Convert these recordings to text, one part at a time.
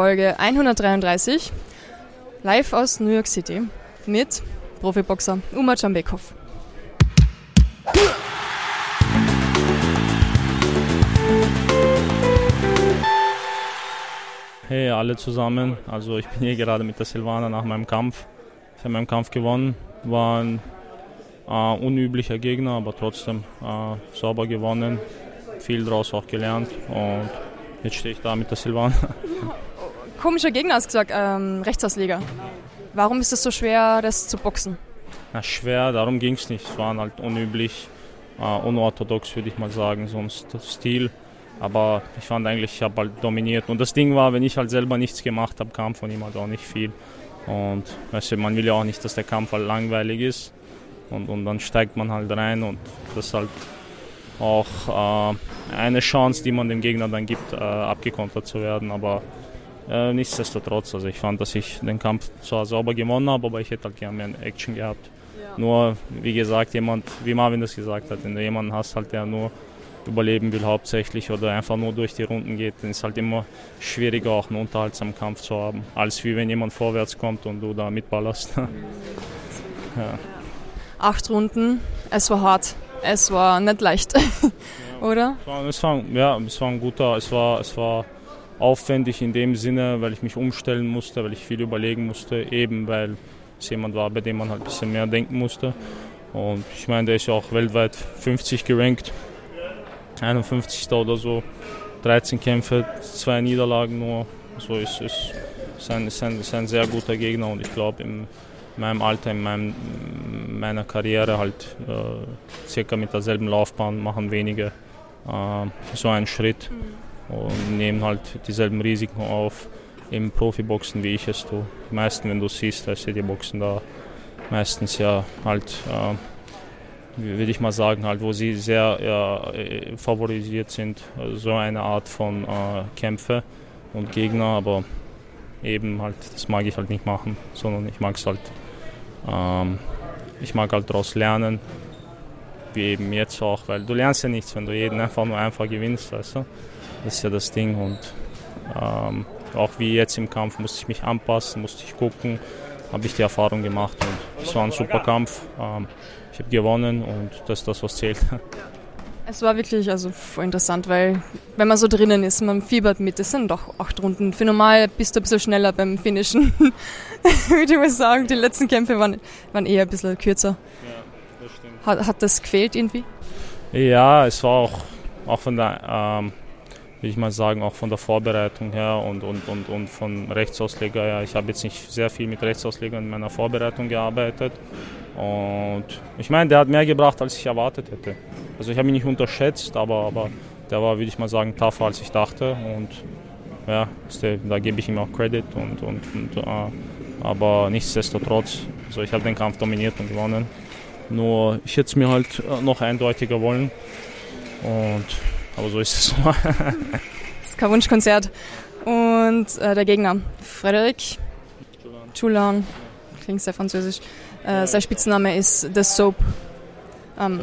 Folge 133, live aus New York City mit Profiboxer Umar Jambekov. Hey alle zusammen, also ich bin hier gerade mit der Silvana nach meinem Kampf. Ich habe meinen Kampf gewonnen, war ein äh, unüblicher Gegner, aber trotzdem äh, sauber gewonnen, viel daraus auch gelernt und jetzt stehe ich da mit der Silvana. Komischer Gegner hast gesagt, ähm, Rechtsausleger. Warum ist es so schwer, das zu boxen? Na, schwer, darum ging es nicht. Es war halt unüblich, äh, unorthodox würde ich mal sagen, so ein Stil. Aber ich fand eigentlich, ich habe halt dominiert. Und das Ding war, wenn ich halt selber nichts gemacht habe, kam von ihm halt auch nicht viel. Und weißt du, man will ja auch nicht, dass der Kampf halt langweilig ist. Und, und dann steigt man halt rein und das ist halt auch äh, eine Chance, die man dem Gegner dann gibt, äh, abgekontert zu werden. Aber äh, nichtsdestotrotz, also ich fand, dass ich den Kampf zwar sauber gewonnen habe, aber ich hätte halt gerne mehr Action gehabt. Ja. Nur, wie gesagt, jemand, wie Marvin das gesagt hat, wenn du jemanden hast, halt, der nur überleben will hauptsächlich oder einfach nur durch die Runden geht, dann ist es halt immer schwieriger, auch einen unterhaltsamen Kampf zu haben, als wie wenn jemand vorwärts kommt und du da mitballerst. ja. Acht Runden, es war hart, es war nicht leicht, oder? Es war, es war, ja, es war ein guter, es war, es war aufwendig in dem Sinne, weil ich mich umstellen musste, weil ich viel überlegen musste, eben weil es jemand war, bei dem man halt ein bisschen mehr denken musste. Und ich meine, der ist ja auch weltweit 50 gerankt 51. oder so, 13 Kämpfe, zwei Niederlagen nur. So ist, ist, ist, ein, ein, ein sehr guter Gegner und ich glaube in meinem Alter, in meinem, meiner Karriere halt äh, circa mit derselben Laufbahn machen wenige äh, so einen Schritt und nehmen halt dieselben Risiken auf im Profiboxen, wie ich es tue. Die meisten, wenn du siehst, dass die Boxen da. Meistens ja halt äh, würde ich mal sagen, halt, wo sie sehr ja, äh, favorisiert sind, so eine Art von äh, Kämpfe und Gegner, aber eben halt, das mag ich halt nicht machen, sondern ich mag es halt, ähm, ich mag halt daraus lernen, wie eben jetzt auch, weil du lernst ja nichts, wenn du jeden einfach nur einfach gewinnst, weißt du, das ist ja das Ding und ähm, auch wie jetzt im Kampf musste ich mich anpassen, musste ich gucken, habe ich die Erfahrung gemacht und es war ein super Kampf. Ähm, ich habe gewonnen und das ist das, was zählt. Es war wirklich also voll interessant, weil wenn man so drinnen ist, man fiebert mit, es sind doch acht Runden. Für normal bist du ein bisschen schneller beim Finishen. Würde ich mal sagen, die letzten Kämpfe waren, waren eher ein bisschen kürzer. Ja, das stimmt. Hat, hat das gefehlt irgendwie? Ja, es war auch, auch von der, ähm, will ich mal sagen, auch von der Vorbereitung her und, und, und, und von Rechtsausleger her. Ich habe jetzt nicht sehr viel mit Rechtsauslegern in meiner Vorbereitung gearbeitet. Und ich meine, der hat mehr gebracht, als ich erwartet hätte. Also ich habe ihn nicht unterschätzt, aber, aber der war, würde ich mal sagen, tougher, als ich dachte. Und ja, da gebe ich ihm auch Credit. Und, und, und äh, aber nichtsdestotrotz, also ich habe den Kampf dominiert und gewonnen. Nur ich hätte es mir halt äh, noch eindeutiger wollen. Und aber so ist es. das ist kein Wunschkonzert. Und äh, der Gegner, Frederik Chulan, klingt sehr französisch. Äh, sein Spitzname ist The Soap. Ähm,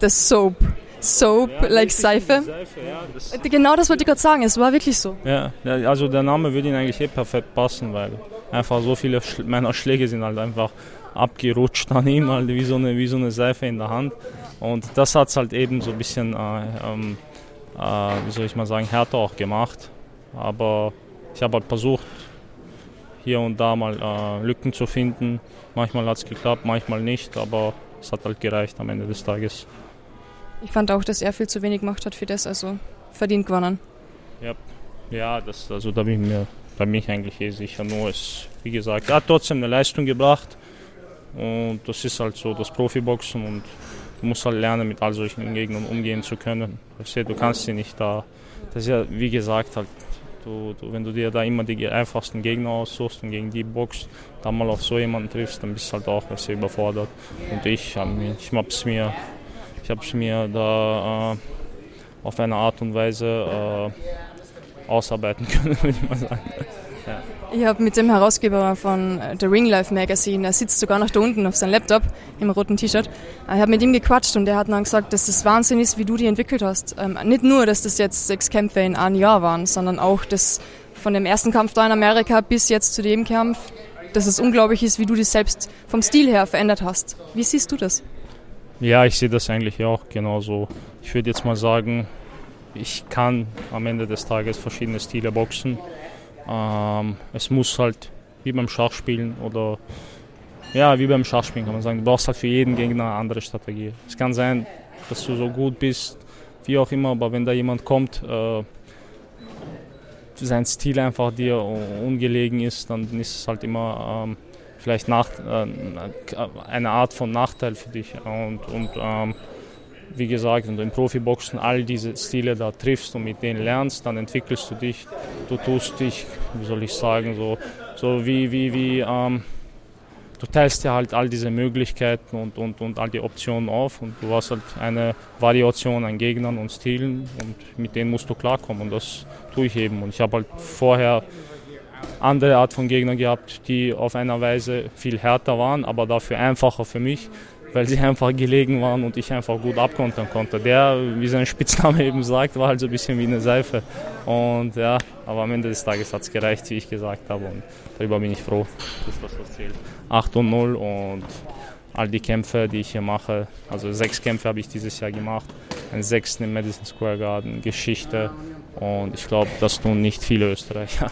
The Soap. Soap, ja, like Seife. Seife ja, das äh, genau das wollte ich gerade sagen, es war wirklich so. Ja, also der Name würde ihn eigentlich eh perfekt passen, weil einfach so viele meiner Schläge sind halt einfach abgerutscht an ihm, halt wie so eine, wie so eine Seife in der Hand. Und das hat es halt eben so ein bisschen, äh, ähm, äh, wie soll ich mal sagen, härter auch gemacht. Aber ich habe halt versucht, hier und da mal äh, Lücken zu finden. Manchmal hat es geklappt, manchmal nicht, aber es hat halt gereicht am Ende des Tages. Ich fand auch, dass er viel zu wenig gemacht hat für das, also verdient gewonnen. Ja, ja das, also da bin ich mir bei mich eigentlich eh sicher. Nur es, wie gesagt, er hat trotzdem eine Leistung gebracht und das ist halt so das Profiboxen und du musst halt lernen, mit all solchen Gegnern umgehen zu können. Du kannst sie nicht da, das ist ja wie gesagt halt Du, du, wenn du dir da immer die einfachsten Gegner aussuchst und gegen die boxst, dann mal auf so jemanden triffst, dann bist du halt auch besser überfordert. Und ich, ich habe es mir, ich hab's mir da äh, auf eine Art und Weise äh, ausarbeiten können, würde ich mal sagen. Ich habe mit dem Herausgeber von äh, The Ring Life Magazine, er sitzt sogar noch da unten auf seinem Laptop im roten T-Shirt. Ich habe mit ihm gequatscht und er hat dann gesagt, dass das Wahnsinn ist, wie du dich entwickelt hast. Ähm, nicht nur, dass das jetzt sechs Kämpfe in einem Jahr waren, sondern auch, dass von dem ersten Kampf da in Amerika bis jetzt zu dem Kampf, dass es unglaublich ist, wie du dich selbst vom Stil her verändert hast. Wie siehst du das? Ja, ich sehe das eigentlich auch genauso. Ich würde jetzt mal sagen, ich kann am Ende des Tages verschiedene Stile boxen. Ähm, es muss halt wie beim Schachspielen oder ja, wie beim Schachspielen kann man sagen. Du brauchst halt für jeden Gegner eine andere Strategie. Es kann sein, dass du so gut bist, wie auch immer, aber wenn da jemand kommt, äh, sein Stil einfach dir ungelegen ist, dann ist es halt immer ähm, vielleicht nach, äh, eine Art von Nachteil für dich. Und, und ähm, wie gesagt, wenn du im Profiboxen all diese Stile da triffst und mit denen lernst, dann entwickelst du dich, du tust dich, wie soll ich sagen, so, so wie, wie, wie ähm, du teilst ja halt all diese Möglichkeiten und, und, und all die Optionen auf und du hast halt eine Variation an Gegnern und Stilen und mit denen musst du klarkommen und das tue ich eben. Und ich habe halt vorher andere Art von Gegnern gehabt, die auf einer Weise viel härter waren, aber dafür einfacher für mich, weil sie einfach gelegen waren und ich einfach gut abkontern konnte. Der, wie sein Spitzname eben sagt, war halt so ein bisschen wie eine Seife. Und ja, aber am Ende des Tages hat es gereicht, wie ich gesagt habe. Und darüber bin ich froh, dass das was zählt. 8 und 0 und all die Kämpfe, die ich hier mache, also sechs Kämpfe habe ich dieses Jahr gemacht, einen sechsten im Madison Square Garden, Geschichte und ich glaube, das tun nicht viele Österreicher.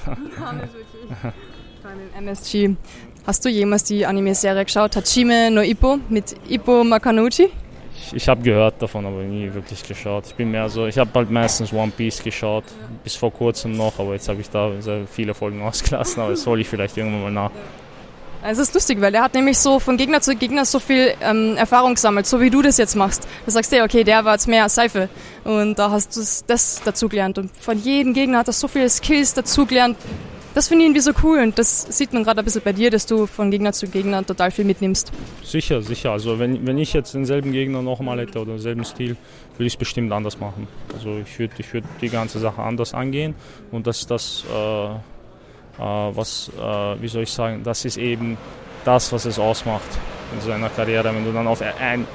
Beim MSG. Hast du jemals die Anime-Serie geschaut? Hachime no Ippo mit Ippo Makanuchi? Ich, ich habe gehört davon, aber nie wirklich geschaut. Ich bin mehr so, ich habe halt meistens One Piece geschaut, bis vor kurzem noch, aber jetzt habe ich da sehr viele Folgen ausgelassen, aber das hole ich vielleicht irgendwann mal nach. Es ist lustig, weil er hat nämlich so von Gegner zu Gegner so viel ähm, Erfahrung gesammelt, so wie du das jetzt machst. Du sagst dir, okay, der war jetzt mehr Seife und da hast du das dazugelernt und von jedem Gegner hat er so viele Skills dazugelernt. Das finde ich irgendwie so cool und das sieht man gerade ein bisschen bei dir, dass du von Gegner zu Gegner total viel mitnimmst. Sicher, sicher. Also wenn, wenn ich jetzt denselben Gegner nochmal hätte oder denselben Stil, würde ich es bestimmt anders machen. Also ich würde ich würd die ganze Sache anders angehen und das ist das... Äh äh, was, äh, wie soll ich sagen, das ist eben das, was es ausmacht in so einer Karriere. Wenn du dann auf ein,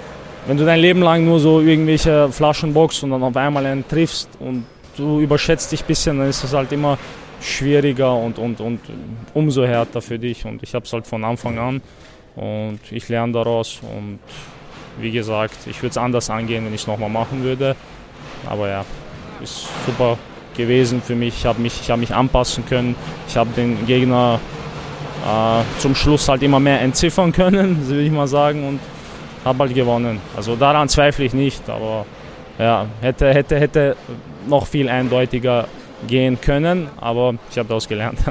wenn du dein Leben lang nur so irgendwelche Flaschen boxst und dann auf einmal einen triffst und du überschätzt dich ein bisschen, dann ist das halt immer schwieriger und, und, und umso härter für dich. Und ich habe es halt von Anfang an und ich lerne daraus. Und wie gesagt, ich würde es anders angehen, wenn ich es nochmal machen würde. Aber ja, ist super gewesen für mich. Ich habe mich, hab mich anpassen können. Ich habe den Gegner äh, zum Schluss halt immer mehr entziffern können, würde ich mal sagen, und habe halt gewonnen. Also daran zweifle ich nicht, aber ja, hätte, hätte, hätte noch viel eindeutiger gehen können, aber ich habe daraus gelernt.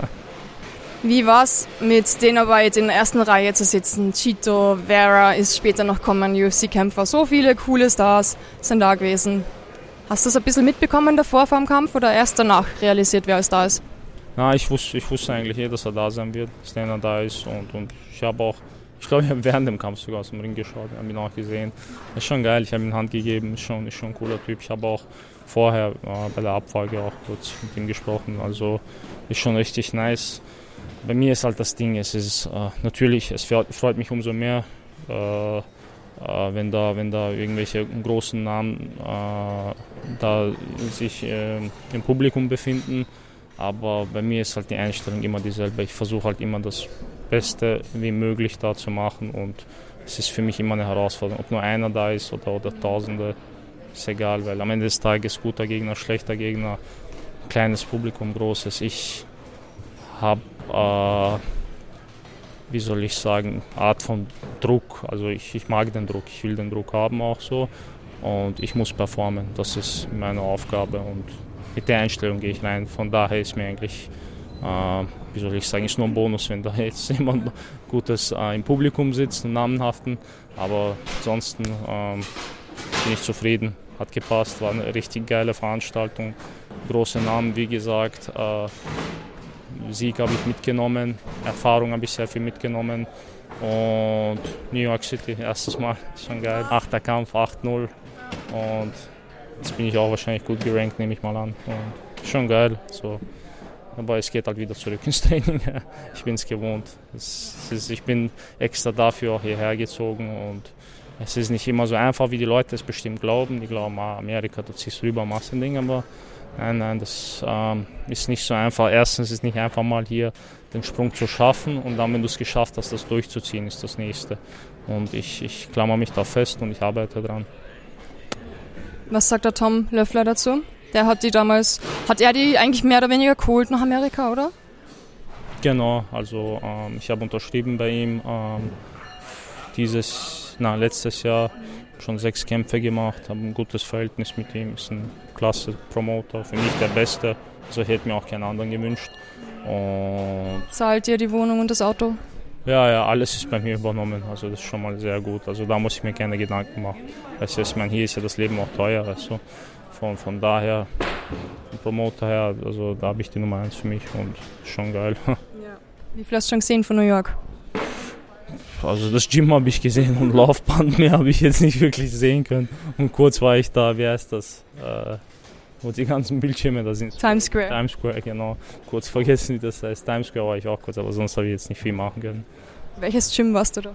Wie war es mit denen aber jetzt in der ersten Reihe zu sitzen? Chito, Vera ist später noch kommen, UFC-Kämpfer. So viele coole Stars sind da gewesen. Hast du es ein bisschen mitbekommen davor vor dem Kampf oder erst danach realisiert, wer alles da ist? Na, ich wusste, ich wusste eigentlich eh, dass er da sein wird, dass er da ist. Und, und ich habe auch, ich glaube, ich habe während dem Kampf sogar aus dem Ring geschaut, habe ihn auch gesehen. Ist schon geil, ich habe ihm Hand gegeben, ist schon, ist schon ein cooler Typ. Ich habe auch vorher äh, bei der Abfolge auch kurz mit ihm gesprochen. Also ist schon richtig nice. Bei mir ist halt das Ding, es ist äh, natürlich, es freut mich umso mehr. Äh, äh, wenn, da, wenn da irgendwelche großen Namen äh, da sich äh, im Publikum befinden. Aber bei mir ist halt die Einstellung immer dieselbe. Ich versuche halt immer das Beste wie möglich da zu machen und es ist für mich immer eine Herausforderung. Ob nur einer da ist oder, oder Tausende, ist egal, weil am Ende des Tages guter Gegner, schlechter Gegner, kleines Publikum, großes. Ich habe äh, wie soll ich sagen, Art von Druck. Also ich, ich mag den Druck, ich will den Druck haben auch so und ich muss performen. Das ist meine Aufgabe und mit der Einstellung gehe ich rein. Von daher ist mir eigentlich, äh, wie soll ich sagen, ist nur ein Bonus, wenn da jetzt jemand Gutes äh, im Publikum sitzt, einen namenhaften. Aber ansonsten äh, bin ich zufrieden. Hat gepasst, war eine richtig geile Veranstaltung. Große Namen, wie gesagt. Äh, Sieg habe ich mitgenommen, Erfahrung habe ich sehr viel mitgenommen. Und New York City, erstes Mal, schon geil. Achter Kampf, 8-0. Und jetzt bin ich auch wahrscheinlich gut gerankt, nehme ich mal an. Und schon geil. So. Aber es geht halt wieder zurück ins Training. Ich bin es gewohnt. Ich bin extra dafür auch hierher gezogen und es ist nicht immer so einfach, wie die Leute es bestimmt glauben. Die glauben, ah, Amerika, du ziehst rüber, machst ein Ding, aber Nein, nein, das ähm, ist nicht so einfach. Erstens ist es nicht einfach mal hier den Sprung zu schaffen und dann, wenn du es geschafft hast, das durchzuziehen, ist das nächste. Und ich, ich klammer mich da fest und ich arbeite dran. Was sagt der Tom Löffler dazu? Der hat die damals, hat er die eigentlich mehr oder weniger geholt nach Amerika, oder? Genau, also ähm, ich habe unterschrieben bei ihm ähm, dieses, na, letztes Jahr schon sechs Kämpfe gemacht, habe ein gutes Verhältnis mit ihm, ist ein klasse Promoter, für mich der Beste. Also ich hätte mir auch keinen anderen gewünscht. Und Zahlt ihr die Wohnung und das Auto? Ja, ja, alles ist bei mir übernommen. Also das ist schon mal sehr gut. Also da muss ich mir keine Gedanken machen. Du, ich meine, hier ist ja das Leben auch teuer. Also von, von daher, vom Promoter her, also da habe ich die Nummer eins für mich und schon geil. Ja. Wie viel hast du schon gesehen von New York? Also das Gym habe ich gesehen und Laufband mehr habe ich jetzt nicht wirklich sehen können. Und kurz war ich da, wie heißt das? Äh, wo die ganzen Bildschirme da sind. Times Square. Times Square, genau. Kurz vergessen, wie das heißt. Times Square war ich auch kurz, aber sonst habe ich jetzt nicht viel machen können. Welches Gym warst du da?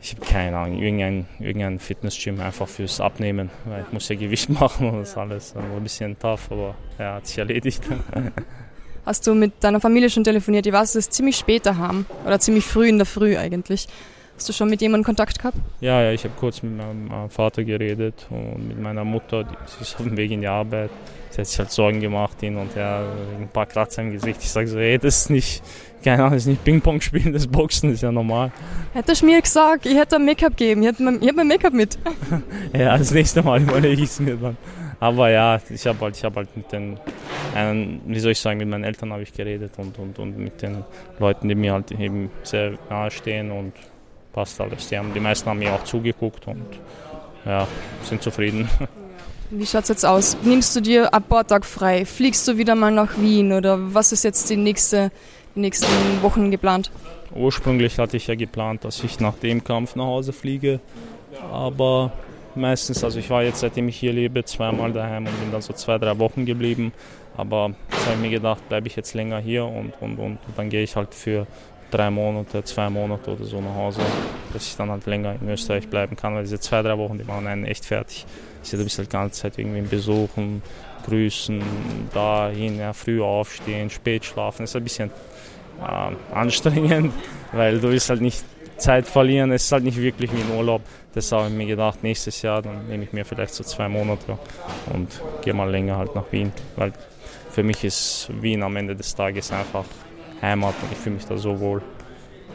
Ich habe keine Ahnung, irgendein, irgendein Fitnessgym einfach fürs Abnehmen, weil ich muss ja Gewicht machen und das alles. Also ein bisschen tough, aber ja, hat sich erledigt. Hast du mit deiner Familie schon telefoniert? Die warst es ziemlich später haben oder ziemlich früh in der Früh eigentlich. Hast du schon mit jemandem Kontakt gehabt? Ja, ja, ich habe kurz mit meinem äh, Vater geredet und mit meiner Mutter. Die, sie ist auf dem Weg in die Arbeit. Sie hat sich halt Sorgen gemacht hin und her, ein paar Kratzer im Gesicht. Ich sage so, hey, das ist nicht, keine Ahnung, das ist nicht Ping-Pong spielen, das Boxen ist ja normal. Hättest du mir gesagt, ich hätte ein Make-up geben, ich hätte mein, mein Make-up mit. ja, das nächste Mal überlege ich es mir dann. Aber ja, ich habe halt, hab halt mit den, einen, wie soll ich sagen, mit meinen Eltern habe ich geredet und, und, und mit den Leuten, die mir halt eben sehr nahe stehen und passt alles. Die, haben, die meisten haben mir auch zugeguckt und ja, sind zufrieden. Wie schaut es jetzt aus? Nimmst du dir ab Bordtag frei? Fliegst du wieder mal nach Wien oder was ist jetzt die nächste, die nächsten Wochen geplant? Ursprünglich hatte ich ja geplant, dass ich nach dem Kampf nach Hause fliege, aber meistens, also ich war jetzt seitdem ich hier lebe zweimal daheim und bin dann so zwei, drei Wochen geblieben, aber jetzt habe ich mir gedacht, bleibe ich jetzt länger hier und, und, und, und dann gehe ich halt für drei Monate, zwei Monate oder so nach Hause, dass ich dann halt länger in Österreich bleiben kann, weil diese zwei, drei Wochen, die machen einen echt fertig. Ich du bist halt die ganze Zeit irgendwie besuchen, grüßen, dahin, ja, früh aufstehen, spät schlafen. Das ist ein bisschen äh, anstrengend, weil du willst halt nicht Zeit verlieren. Es ist halt nicht wirklich wie ein Urlaub. Deshalb habe ich mir gedacht, nächstes Jahr, dann nehme ich mir vielleicht so zwei Monate und gehe mal länger halt nach Wien, weil für mich ist Wien am Ende des Tages einfach Heimat und ich fühle mich da so wohl.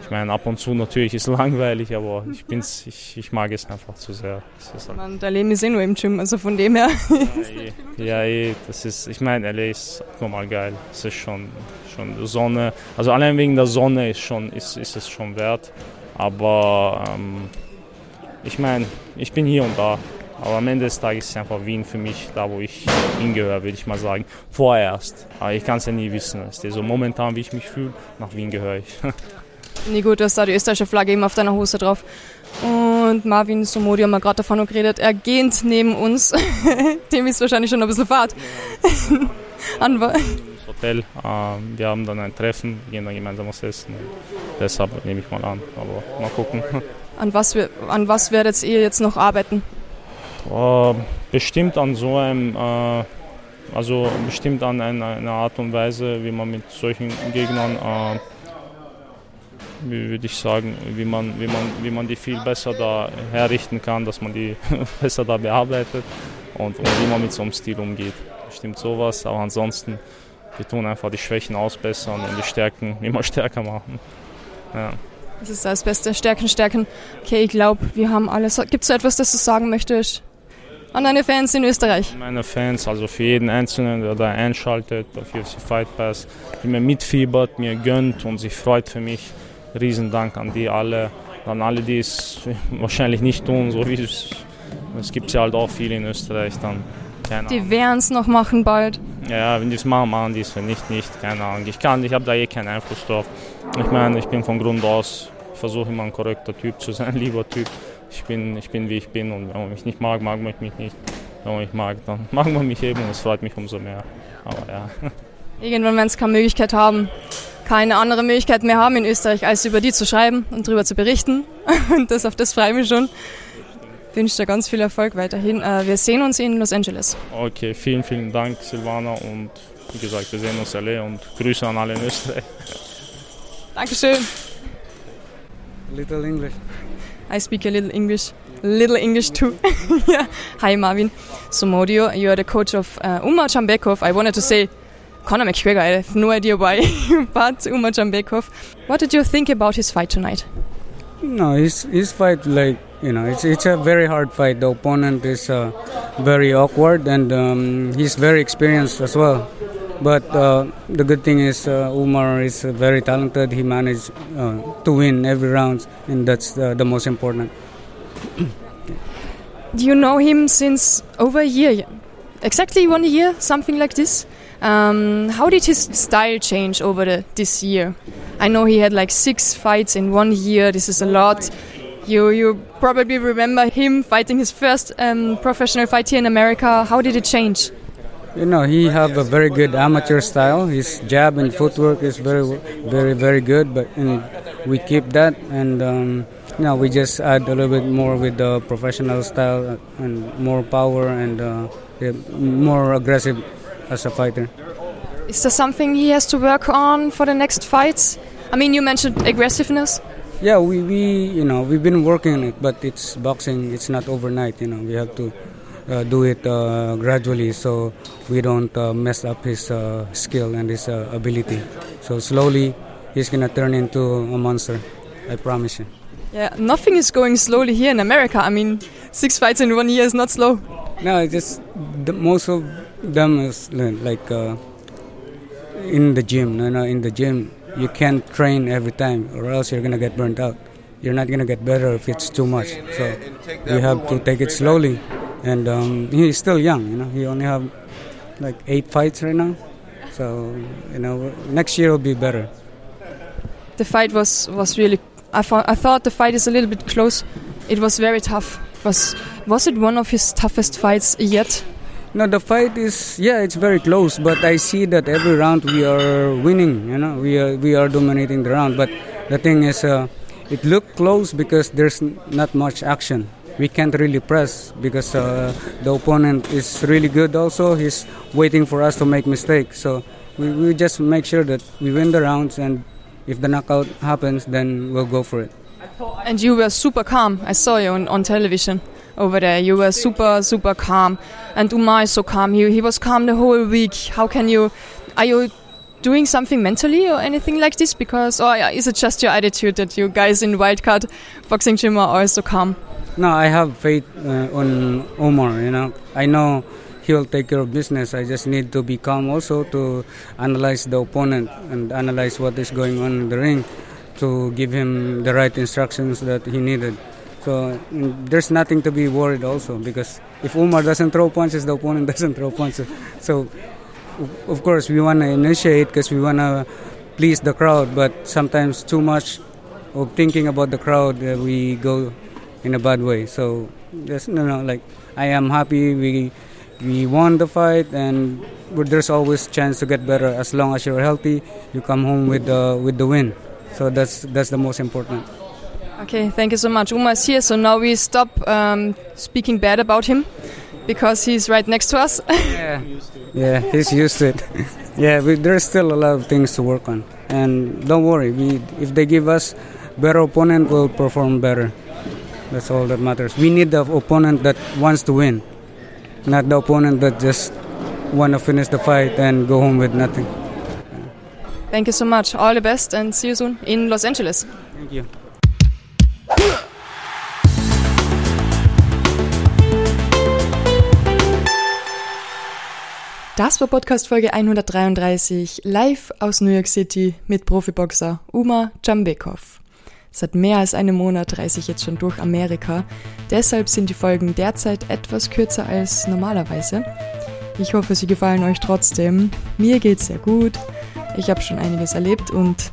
Ich meine, ab und zu natürlich ist es langweilig, aber ich, bin's, ich, ich mag es einfach zu sehr. Halt Man, der Leben ist eh nur im Gym, also von dem her. Ja, eh, ja, das ist, ich meine, LA ist normal geil. Es ist schon, schon Sonne, also allein wegen der Sonne ist, schon, ist, ist es schon wert. Aber ähm, ich meine, ich bin hier und da. Aber am Ende des Tages ist einfach Wien für mich da, wo ich hingehöre, würde ich mal sagen. Vorerst. Aber ich kann es ja nie wissen. Du. So momentan, wie ich mich fühle, nach Wien gehöre ich. Nee, gut, du hast da die österreichische Flagge eben auf deiner Hose drauf. Und Marvin Somodi haben wir gerade davon geredet. Er gähnt neben uns. Dem ist wahrscheinlich schon ein bisschen Fahrt. An das Hotel. Ähm, wir haben dann ein Treffen, gehen dann gemeinsam was essen. Deshalb nehme ich mal an. Aber mal gucken. An was, an was werdet ihr jetzt noch arbeiten? Äh, bestimmt an so einem, äh, also bestimmt an einer, einer, Art und Weise, wie man mit solchen Gegnern, äh, wie würde ich sagen, wie man, wie, man, wie man die viel besser da herrichten kann, dass man die besser da bearbeitet und, und wie man mit so einem Stil umgeht. Bestimmt sowas, aber ansonsten, wir tun einfach die Schwächen ausbessern und die Stärken immer stärker machen. Ja. Das ist das Beste. Stärken, Stärken. Okay, ich glaube, wir haben alles. Gibt es so etwas, das du sagen möchtest? An deine Fans in Österreich? Meine Fans, also für jeden Einzelnen, der da einschaltet auf UFC Fight Pass, die mir mitfiebert, mir gönnt und sich freut für mich. Riesendank an die alle, an alle, die es wahrscheinlich nicht tun, so wie es, es gibt ja halt auch viele in Österreich dann. Keine die werden es noch machen bald. Ja, wenn die es machen, machen die es, wenn nicht, nicht, keine Ahnung. Ich kann, ich habe da eh keinen Einfluss drauf. Ich meine, ich bin von Grund aus, ich versuche immer ein korrekter Typ zu sein, lieber Typ. Ich bin, ich bin wie ich bin und wenn man mich nicht mag, mag man mich nicht. Wenn man mich mag, dann mag man mich eben und es freut mich umso mehr. Aber ja. Irgendwann werden es keine Möglichkeit haben, keine andere Möglichkeit mehr haben in Österreich, als über die zu schreiben und darüber zu berichten. Und das auf das freue ich mich schon. Ich wünsche dir ganz viel Erfolg weiterhin. Äh, wir sehen uns in Los Angeles. Okay, vielen, vielen Dank, Silvana. Und wie gesagt, wir sehen uns alle und Grüße an alle in Österreich. Dankeschön. Little English. I speak a little English. Little English too. yeah. Hi Marvin. So Modio, you are the coach of uh, Umar Chambekov. I wanted to say Conor McGregor. I have no idea why, but Umar Chambekov. What did you think about his fight tonight? No, his his fight like you know it's it's a very hard fight. The opponent is uh, very awkward and um, he's very experienced as well. But uh, the good thing is uh, Umar is very talented. He managed uh, to win every round, and that's the most important. Do you know him since over a year? Exactly one year, something like this. Um, how did his style change over the, this year? I know he had like six fights in one year. This is a lot. You you probably remember him fighting his first um, professional fight here in America. How did it change? You know, he have a very good amateur style. His jab and footwork is very, very, very good. But we keep that, and um, we just add a little bit more with the professional style and more power and uh, more aggressive as a fighter. Is there something he has to work on for the next fights? I mean, you mentioned aggressiveness. Yeah, we, we you know we've been working on it, but it's boxing. It's not overnight. You know, we have to uh, do it uh, gradually so we don't uh, mess up his uh, skill and his uh, ability. So slowly, he's gonna turn into a monster. I promise you. Yeah, nothing is going slowly here in America. I mean, six fights in one year is not slow. No, it's just the, most of them is like uh, in the gym. No, no, in the gym, you can't train every time, or else you're gonna get burnt out. You're not gonna get better if it's too much. So you have to take it slowly. And um, he's still young. You know, he only have like eight fights right now. So you know, next year will be better. The fight was was really. I thought I thought the fight is a little bit close. It was very tough. Was was it one of his toughest fights yet? No, the fight is yeah, it's very close. But I see that every round we are winning. You know, we are we are dominating the round. But the thing is, uh, it looked close because there's not much action. We can't really press because uh, the opponent is really good. Also, he's waiting for us to make mistakes. So we, we just make sure that we win the rounds, and if the knockout happens, then we'll go for it. And you were super calm. I saw you on, on television over there. You were super, super calm. And Umar is so calm. He, he was calm the whole week. How can you. Are you doing something mentally or anything like this? Because. Or is it just your attitude that you guys in Wildcard Boxing Gym are always so calm? No, I have faith uh, on Omar. You know, I know he will take care of business. I just need to be calm also to analyze the opponent and analyze what is going on in the ring to give him the right instructions that he needed. So mm, there's nothing to be worried also because if Umar doesn't throw punches, the opponent doesn't throw punches. So of course we want to initiate because we want to please the crowd, but sometimes too much of thinking about the crowd, uh, we go in a bad way. So just no, no, like I am happy we we won the fight, and there's always chance to get better as long as you're healthy. You come home with the with the win. So that's that's the most important. Okay, thank you so much. Uma is here, so now we stop um, speaking bad about him because he's right next to us. yeah, yeah, he's used to it. yeah, we, there's still a lot of things to work on, and don't worry. We if they give us better opponent, we'll perform better. That's all that matters. We need the opponent that wants to win, not the opponent that just want to finish the fight and go home with nothing. Thank you so much. All the best and see you soon in Los Angeles. Thank you. Das war Podcast Folge 133 live aus New York City mit Profiboxer Uma Jambekov. Seit mehr als einem Monat reise ich jetzt schon durch Amerika, deshalb sind die Folgen derzeit etwas kürzer als normalerweise. Ich hoffe, sie gefallen euch trotzdem. Mir geht's sehr gut. Ich habe schon einiges erlebt und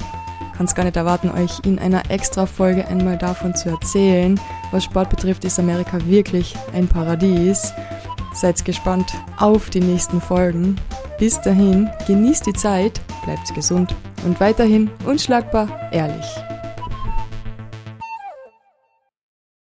kann es gar nicht erwarten, euch in einer extra Folge einmal davon zu erzählen. Was Sport betrifft, ist Amerika wirklich ein Paradies. Seid gespannt auf die nächsten Folgen. Bis dahin, genießt die Zeit, bleibt gesund und weiterhin unschlagbar ehrlich.